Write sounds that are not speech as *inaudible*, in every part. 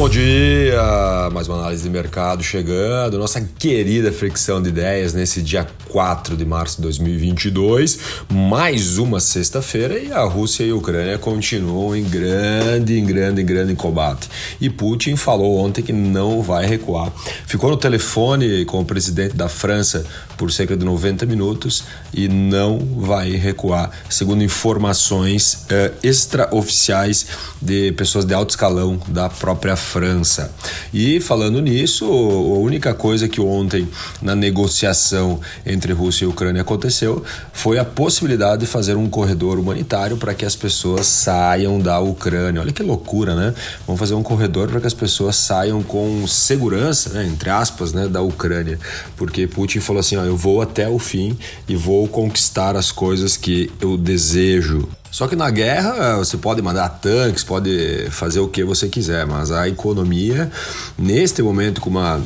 bom dia! Mais uma análise de mercado chegando, nossa querida fricção de ideias nesse dia 4 de março de 2022, mais uma sexta-feira e a Rússia e a Ucrânia continuam em grande, em grande, em grande combate. E Putin falou ontem que não vai recuar. Ficou no telefone com o presidente da França por cerca de 90 minutos e não vai recuar, segundo informações uh, extraoficiais de pessoas de alto escalão da própria França. E falando nisso, a única coisa que ontem na negociação entre Rússia e Ucrânia aconteceu foi a possibilidade de fazer um corredor humanitário para que as pessoas saiam da Ucrânia. Olha que loucura, né? Vamos fazer um corredor para que as pessoas saiam com segurança, né, entre aspas, né, da Ucrânia, porque Putin falou assim, ó, eu vou até o fim e vou conquistar as coisas que eu desejo. Só que na guerra você pode mandar tanques, pode fazer o que você quiser, mas a economia, neste momento, com uma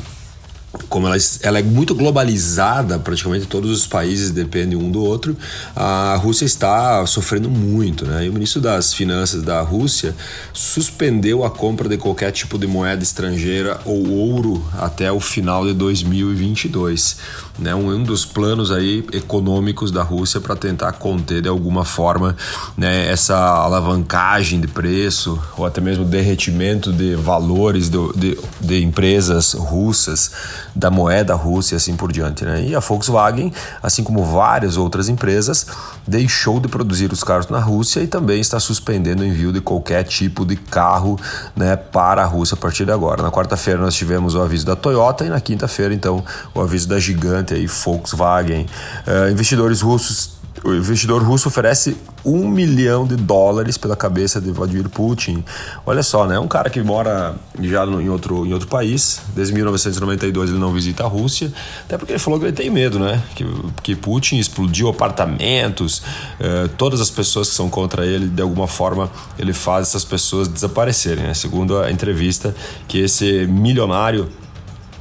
como ela, ela, é muito globalizada, praticamente todos os países dependem um do outro, a Rússia está sofrendo muito. Né? E o ministro das Finanças da Rússia suspendeu a compra de qualquer tipo de moeda estrangeira ou ouro até o final de 2022. Né? Um, um dos planos aí econômicos da Rússia para tentar conter de alguma forma né, essa alavancagem de preço ou até mesmo derretimento de valores de, de, de empresas russas da moeda russa e assim por diante. Né? E a Volkswagen, assim como várias outras empresas, deixou de produzir os carros na Rússia e também está suspendendo o envio de qualquer tipo de carro né, para a Rússia a partir de agora. Na quarta-feira nós tivemos o aviso da Toyota e na quinta-feira, então, o aviso da gigante aí, Volkswagen. Uh, investidores russos o investidor russo oferece um milhão de dólares pela cabeça de Vladimir Putin. Olha só, né? Um cara que mora já no, em, outro, em outro país, desde 1992 ele não visita a Rússia, até porque ele falou que ele tem medo, né? Que, que Putin explodiu apartamentos, eh, todas as pessoas que são contra ele, de alguma forma, ele faz essas pessoas desaparecerem, né? Segundo a entrevista que esse milionário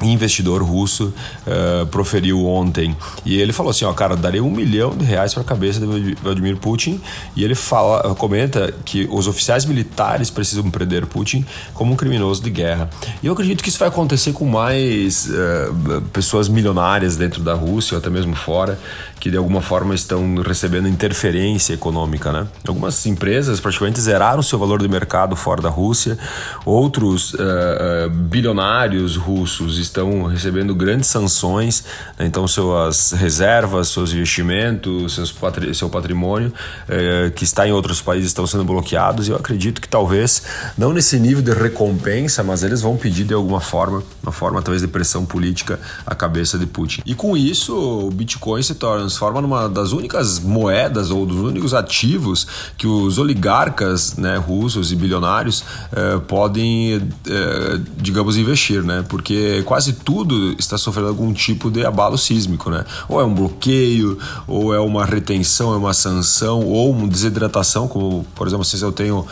investidor russo uh, proferiu ontem. E ele falou assim: ó, cara, daria um milhão de reais para a cabeça de Vladimir Putin. E ele fala, comenta que os oficiais militares precisam prender Putin como um criminoso de guerra. E eu acredito que isso vai acontecer com mais uh, pessoas milionárias dentro da Rússia, ou até mesmo fora, que de alguma forma estão recebendo interferência econômica, né? Algumas empresas praticamente zeraram seu valor de mercado fora da Rússia, outros uh, bilionários russos estão recebendo grandes sanções, né? então suas reservas, seus investimentos, seus patri seu patrimônio eh, que está em outros países estão sendo bloqueados. E eu acredito que talvez não nesse nível de recompensa, mas eles vão pedir de alguma forma, uma forma talvez de pressão política, a cabeça de Putin. E com isso, o Bitcoin se transforma numa das únicas moedas ou dos únicos ativos que os oligarcas, né, russos e bilionários eh, podem, eh, digamos, investir, né? Porque quase tudo está sofrendo algum tipo de abalo sísmico, né? Ou é um bloqueio, ou é uma retenção, é uma sanção, ou uma desidratação, como por exemplo, se eu tenho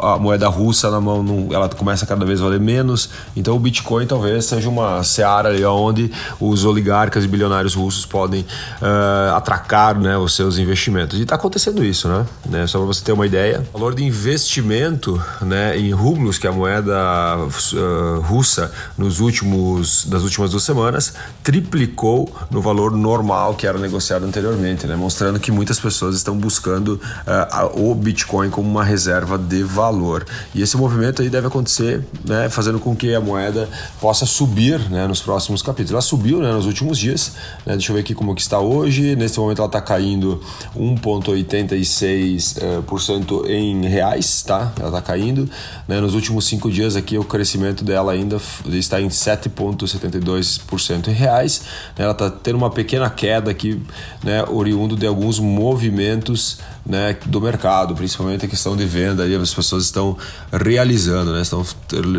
a moeda russa na mão, ela começa a cada vez valer menos. Então o Bitcoin talvez seja uma seara ali onde os oligarcas e bilionários russos podem uh, atracar né, os seus investimentos. E está acontecendo isso, né? né? Só para você ter uma ideia, o valor de investimento né, em rublos, que é a moeda uh, russa, nos últimos últimos, das últimas duas semanas triplicou no valor normal que era negociado anteriormente, né? mostrando que muitas pessoas estão buscando uh, o Bitcoin como uma reserva de valor. E esse movimento aí deve acontecer, né, fazendo com que a moeda possa subir né, nos próximos capítulos. Ela subiu né, nos últimos dias, né? deixa eu ver aqui como que está hoje. Nesse momento ela está caindo 1,86% uh, em reais, tá? Ela está caindo. Né? Nos últimos cinco dias aqui o crescimento dela ainda está em 7 0,72% em reais. Né? Ela está tendo uma pequena queda aqui, né, oriundo de alguns movimentos né, do mercado, principalmente a questão de venda, aí as pessoas estão realizando, né, estão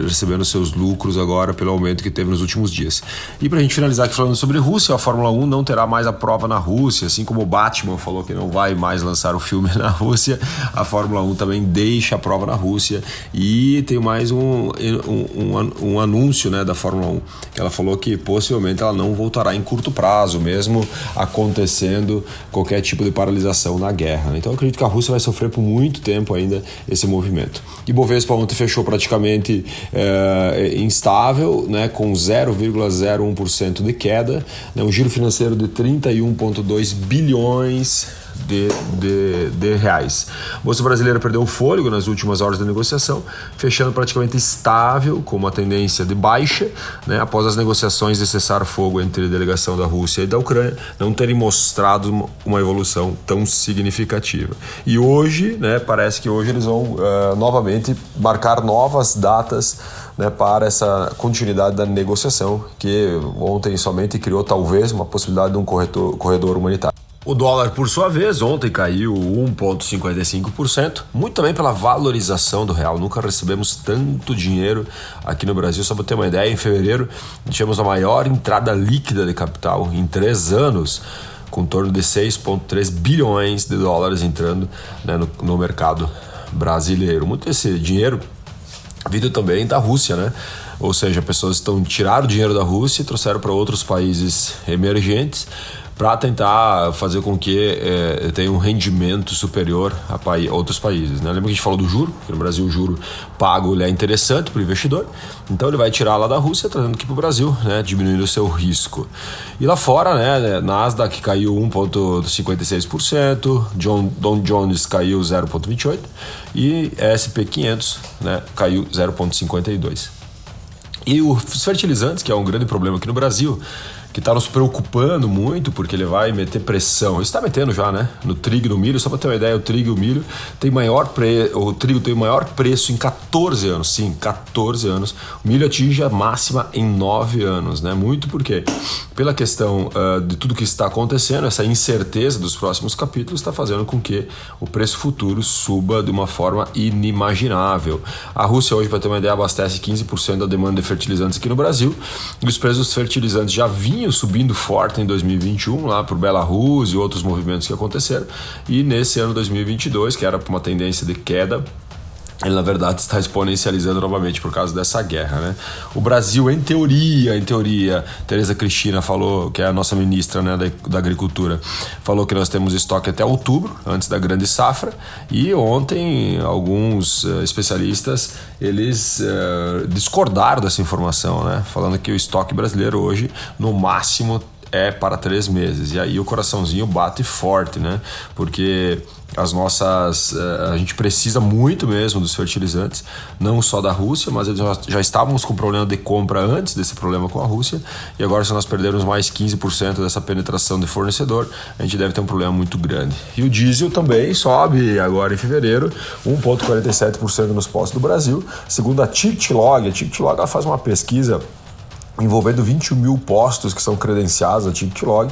recebendo seus lucros agora pelo aumento que teve nos últimos dias. E para a gente finalizar aqui falando sobre Rússia, a Fórmula 1 não terá mais a prova na Rússia, assim como o Batman falou que não vai mais lançar o filme *laughs* na Rússia, a Fórmula 1 também deixa a prova na Rússia e tem mais um, um, um, um anúncio né, da Fórmula 1, que ela falou que possivelmente ela não voltará em curto prazo, mesmo acontecendo qualquer tipo de paralisação na guerra. Então Então acredito que a Rússia vai sofrer por muito tempo ainda esse movimento. E Bovespa ontem fechou praticamente é, instável, né, com 0,01% de queda, né, um giro financeiro de 31,2 bilhões de, de, de reais. A Bolsa Brasileira perdeu o fôlego nas últimas horas da negociação, fechando praticamente estável, com uma tendência de baixa, né, após as negociações de cessar-fogo entre a delegação da Rússia e da Ucrânia não terem mostrado uma evolução tão significativa. E hoje, né, parece que hoje eles vão uh, novamente marcar novas datas né, para essa continuidade da negociação, que ontem somente criou talvez uma possibilidade de um corretor, corredor humanitário. O dólar, por sua vez, ontem caiu 1,55%, muito também pela valorização do real. Nunca recebemos tanto dinheiro aqui no Brasil. Só para ter uma ideia, em fevereiro tivemos a maior entrada líquida de capital em três anos, com torno de 6,3 bilhões de dólares entrando né, no, no mercado brasileiro. Muito desse dinheiro vindo também da Rússia, né? Ou seja, pessoas estão tiraram dinheiro da Rússia e trouxeram para outros países emergentes para tentar fazer com que é, tenha um rendimento superior a, pa outros países. Né? Lembra que a gente falou do juro? Que no Brasil o juro pago é interessante para o investidor, então ele vai tirar lá da Rússia, trazendo aqui para o Brasil, né? diminuindo o seu risco. E lá fora, né, Nasdaq caiu 1,56%, John, Don Jones caiu 0,28% e SP 500 né, caiu 0,52%. E os fertilizantes, que é um grande problema aqui no Brasil, que está nos preocupando muito, porque ele vai meter pressão. Está metendo já, né? No trigo e no milho. Só para ter uma ideia, o trigo e o milho tem maior pre... o trigo tem maior preço em 14 anos. Sim, 14 anos. O milho atinge a máxima em 9 anos, né? Muito porque pela questão uh, de tudo que está acontecendo, essa incerteza dos próximos capítulos está fazendo com que o preço futuro suba de uma forma inimaginável. A Rússia hoje, para ter uma ideia, abastece 15% da demanda de fertilizantes aqui no Brasil e os preços dos fertilizantes já vinham subindo forte em 2021, lá por Belarus e outros movimentos que aconteceram. E nesse ano 2022, que era uma tendência de queda, ele na verdade está exponencializando novamente por causa dessa guerra, né? O Brasil, em teoria, em teoria, Tereza Cristina falou, que é a nossa ministra né, da, da Agricultura, falou que nós temos estoque até outubro, antes da grande safra, e ontem alguns uh, especialistas eles uh, discordaram dessa informação, né? Falando que o estoque brasileiro hoje, no máximo, é para três meses. E aí o coraçãozinho bate forte, né? Porque as nossas. Eh, a gente precisa muito mesmo dos fertilizantes, não só da Rússia, mas já, já estávamos com problema de compra antes desse problema com a Rússia, e agora, se nós perdermos mais 15% dessa penetração de fornecedor, a gente deve ter um problema muito grande. E o diesel também sobe agora em fevereiro, 1,47% nos postos do Brasil, segundo a TictLog. A TictLog faz uma pesquisa envolvendo 21 mil postos que são credenciados a TictLog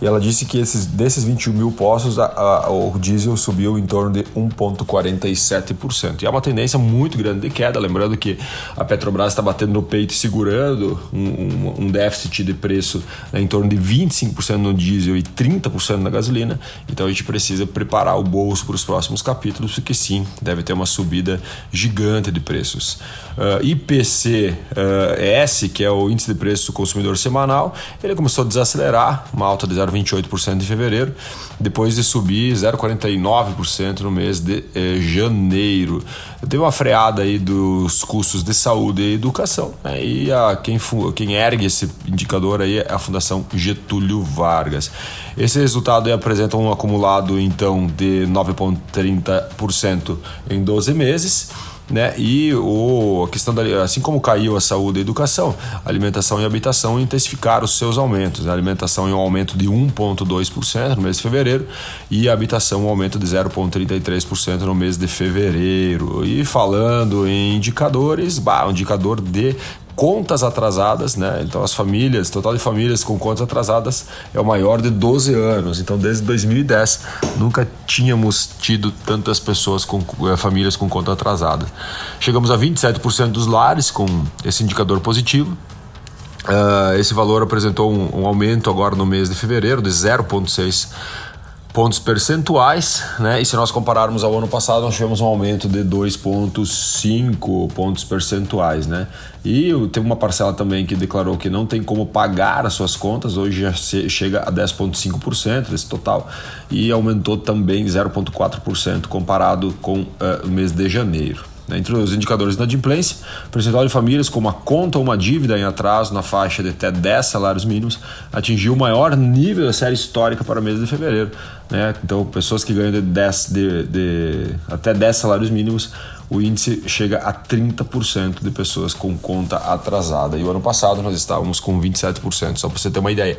e ela disse que esses, desses 21 mil postos, a, a, o diesel subiu em torno de 1,47%. E é uma tendência muito grande de queda. Lembrando que a Petrobras está batendo no peito e segurando um, um, um déficit de preço né, em torno de 25% no diesel e 30% na gasolina. Então a gente precisa preparar o bolso para os próximos capítulos, porque sim, deve ter uma subida gigante de preços. Uh, IPC uh, S, que é o índice de preço do consumidor semanal, ele começou a desacelerar, uma alta de 0,28% em fevereiro, depois de subir 0,49% no mês de eh, janeiro. Teve uma freada aí dos custos de saúde e educação, né? e a, quem, quem ergue esse indicador aí é a Fundação Getúlio Vargas. Esse resultado apresenta um acumulado então de 9,30% em 12 meses né? E o, a questão da, assim como caiu a saúde e a educação, a alimentação e a habitação intensificaram os seus aumentos. Né? A alimentação em um aumento de 1,2% no mês de fevereiro e a habitação um aumento de 0,33% no mês de fevereiro. E falando em indicadores, bah, um indicador de contas atrasadas, né? Então as famílias, total de famílias com contas atrasadas é o maior de 12 anos. Então desde 2010 nunca tínhamos tido tantas pessoas com eh, famílias com conta atrasada. Chegamos a 27% dos lares com esse indicador positivo. Uh, esse valor apresentou um, um, aumento agora no mês de fevereiro de 0,6 pontos percentuais, né? E se nós compararmos ao ano passado, nós tivemos um aumento de 2,5 pontos percentuais, né? E teve uma parcela também que declarou que não tem como pagar as suas contas, hoje já chega a 10,5% desse total e aumentou também 0,4% comparado com uh, o mês de janeiro. Né? Entre os indicadores de inadimplência, percentual de famílias com uma conta ou uma dívida em atraso na faixa de até 10 salários mínimos atingiu o maior nível da série histórica para o mês de fevereiro. Né? Então, pessoas que ganham de 10, de, de, até 10 salários mínimos, o índice chega a 30% de pessoas com conta atrasada. E o ano passado nós estávamos com 27%, só para você ter uma ideia.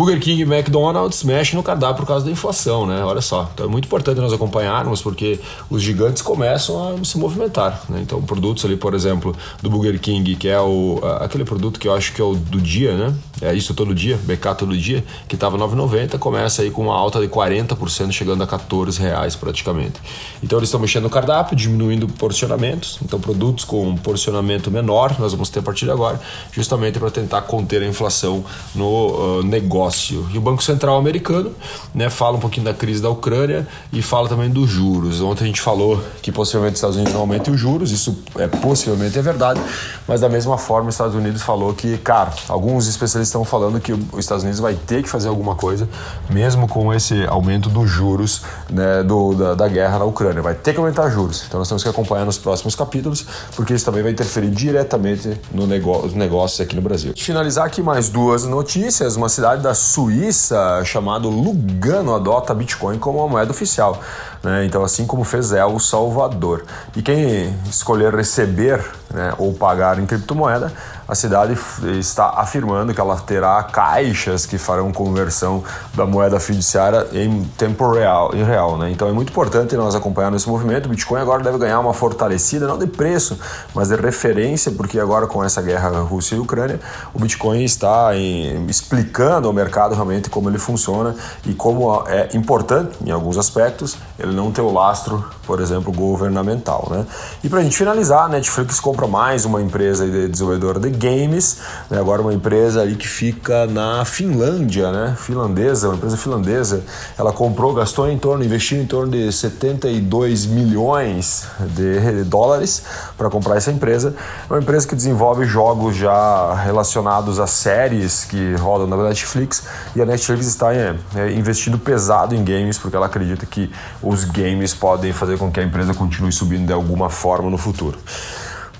Burger King e McDonald's mexem no cardápio por causa da inflação, né? Olha só. Então é muito importante nós acompanharmos porque os gigantes começam a se movimentar, né? Então produtos ali, por exemplo, do Burger King, que é o aquele produto que eu acho que é o do dia, né? É isso todo dia, BK todo dia, que estava 9,90, começa aí com uma alta de 40%, chegando a 14 reais praticamente. Então eles estão mexendo no cardápio, diminuindo porcionamentos. Então produtos com porcionamento menor, nós vamos ter a partir de agora, justamente para tentar conter a inflação no uh, negócio E o Banco Central americano né, fala um pouquinho da crise da Ucrânia e fala também dos juros. Ontem a gente falou que possivelmente os Estados Unidos não aumentem os juros, isso é possivelmente é verdade, mas da mesma forma os Estados Unidos falou que, cara, alguns especialistas estão falando que os Estados Unidos vai ter que fazer alguma coisa, mesmo com esse aumento dos juros né, do, da, da guerra na Ucrânia. Vai ter que aumentar juros. Então nós temos que acompanhar nos próximos capítulos, porque isso também vai interferir diretamente no nos negócios aqui no Brasil. Finalizar aqui mais duas notícias. Uma cidade da da Suíça chamado Lugano adota Bitcoin como uma moeda oficial. Né? Então, assim como fez El Salvador. E quem escolher receber né, ou pagar em criptomoeda, a cidade está afirmando que ela terá caixas que farão conversão da moeda fiduciária em tempo real. Em real né? Então é muito importante nós acompanharmos esse movimento. O Bitcoin agora deve ganhar uma fortalecida, não de preço, mas de referência, porque agora com essa guerra Rússia e Ucrânia, o Bitcoin está em, explicando ao mercado realmente como ele funciona e como é importante, em alguns aspectos, ele não ter o lastro, por exemplo, governamental. Né? E para a gente finalizar, Netflix compra mais uma empresa de desenvolvedora de games, né? agora uma empresa aí que fica na Finlândia, né? finlandesa, uma empresa finlandesa. Ela comprou, gastou em torno, investiu em torno de 72 milhões de dólares para comprar essa empresa. É uma empresa que desenvolve jogos já relacionados a séries que rodam na Netflix e a Netflix está é, é, investindo pesado em games porque ela acredita que os games podem fazer com que a empresa continue subindo de alguma forma no futuro.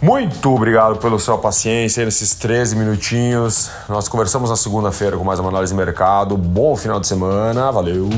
Muito obrigado pela sua paciência nesses 13 minutinhos. Nós conversamos na segunda-feira com mais uma análise de mercado. Bom final de semana. Valeu!